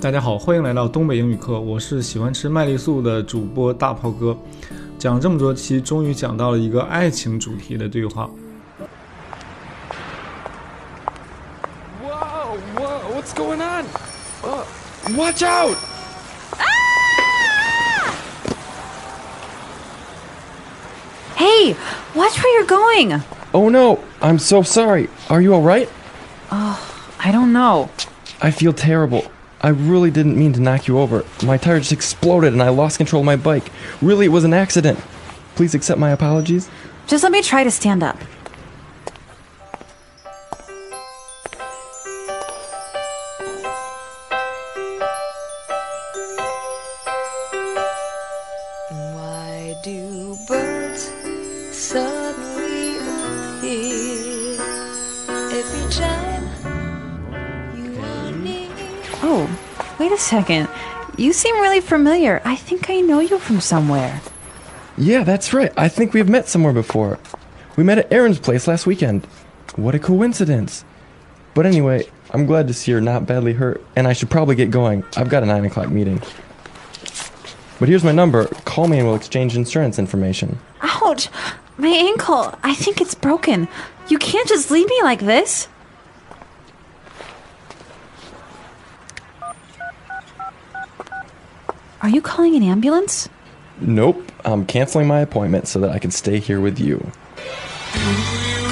大家好，欢迎来到东北英语课，我是喜欢吃麦丽素的主播大炮哥。讲了这么多期，终于讲到了一个爱情主题的对话。 Whoa, whoa, what's going on? Uh, watch out! Hey, watch where you're going. Oh no, I'm so sorry. Are you alright? I don't know. I feel terrible. I really didn't mean to knock you over. My tire just exploded and I lost control of my bike. Really, it was an accident. Please accept my apologies. Just let me try to stand up. Why do birds suddenly appear every time Oh, wait a second. You seem really familiar. I think I know you from somewhere. Yeah, that's right. I think we've met somewhere before. We met at Aaron's place last weekend. What a coincidence. But anyway, I'm glad to see you're not badly hurt, and I should probably get going. I've got a 9 o'clock meeting. But here's my number. Call me and we'll exchange insurance information. Ouch! My ankle. I think it's broken. You can't just leave me like this. Are you calling an ambulance? Nope, I'm canceling my appointment so that I can stay here with you. “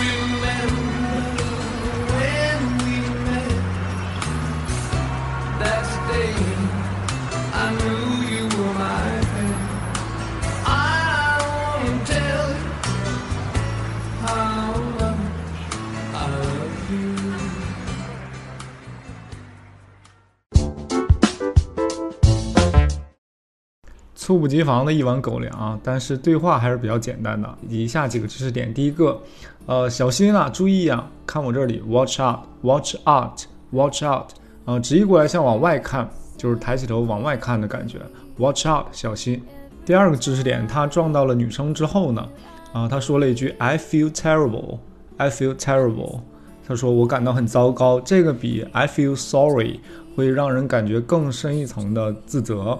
猝不及防的一碗狗粮啊！”但是对话还是比较简单的。以下几个知识点：第一个，呃，小心啊，注意啊，看我这里，watch out，watch out，watch out，呃，直译过来像往外看，就是抬起头往外看的感觉，watch out，小心。第二个知识点，他撞到了女生之后呢，啊，他说了一句 “I feel terrible”，I feel terrible。他说我感到很糟糕，这个比 I feel sorry 会让人感觉更深一层的自责。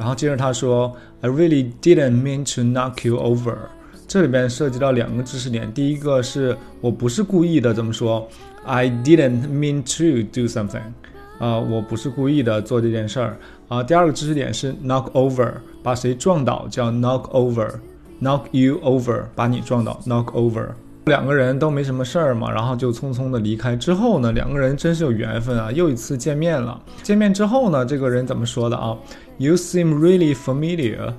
然后接着他说 I really didn't mean to knock you over。这里边涉及到两个知识点，第一个是我不是故意的，怎么说？I didn't mean to do something。啊、我不是故意的做这件事儿啊。第二个知识点是 knock over，把谁撞倒叫 knock over，knock you over，把你撞倒 knock over。两个人都没什么事儿嘛，然后就匆匆的离开。之后呢，两个人真是有缘分啊，又一次见面了。见面之后呢，这个人怎么说的啊？You seem really familiar。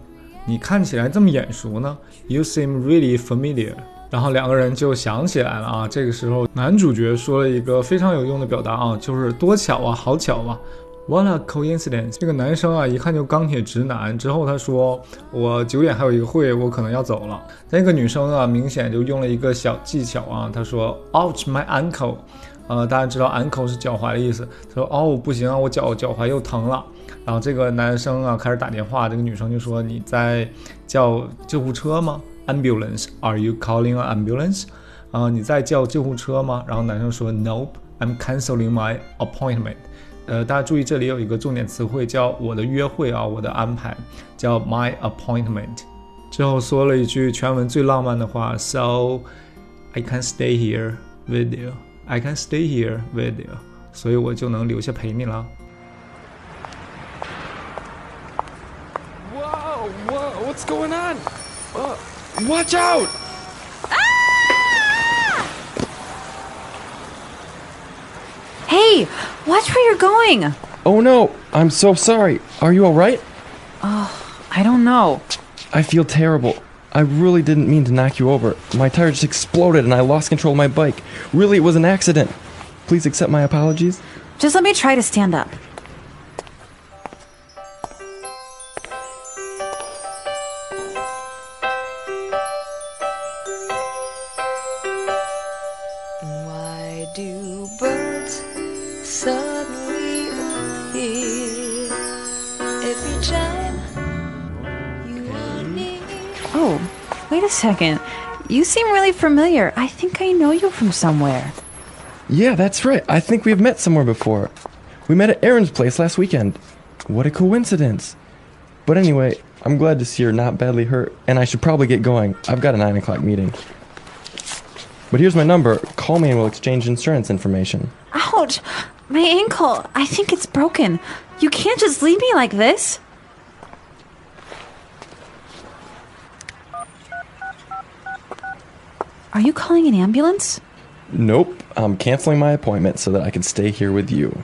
你看起来这么眼熟呢？You seem really familiar。然后两个人就想起来了啊。这个时候，男主角说了一个非常有用的表达啊，就是多巧啊，好巧啊。What a coincidence！这个男生啊，一看就钢铁直男。之后他说：“我九点还有一个会，我可能要走了。”那个女生啊，明显就用了一个小技巧啊，她说：“Ouch my ankle！” 呃，大家知道 ankle 是脚踝的意思。她说：“哦，不行啊，我脚脚踝又疼了。”然后这个男生啊开始打电话，这个女生就说：“你在叫救护车吗？Ambulance？Are you calling an ambulance？” 啊、你在叫救护车吗？然后男生说：“Nope，I'm canceling my appointment。”呃，大家注意，这里有一个重点词汇叫“我的约会”啊，我的安排叫 my appointment。之后说了一句全文最浪漫的话：“So I can stay here with you. I can stay here with you。”所以我就能留下陪你了。 Whoa, whoa, what's going on? Uh, watch out! Hey, watch where you're going. Oh no, I'm so sorry. Are you alright? Oh, I don't know. I feel terrible. I really didn't mean to knock you over. My tire just exploded and I lost control of my bike. Really, it was an accident. Please accept my apologies. Just let me try to stand up. Oh, wait a second. You seem really familiar. I think I know you from somewhere. Yeah, that's right. I think we've met somewhere before. We met at Aaron's place last weekend. What a coincidence. But anyway, I'm glad to see you're not badly hurt, and I should probably get going. I've got a 9 o'clock meeting. But here's my number. Call me and we'll exchange insurance information. Ouch! My ankle. I think it's broken. You can't just leave me like this. Are you calling an ambulance? Nope, I'm canceling my appointment so that I can stay here with you.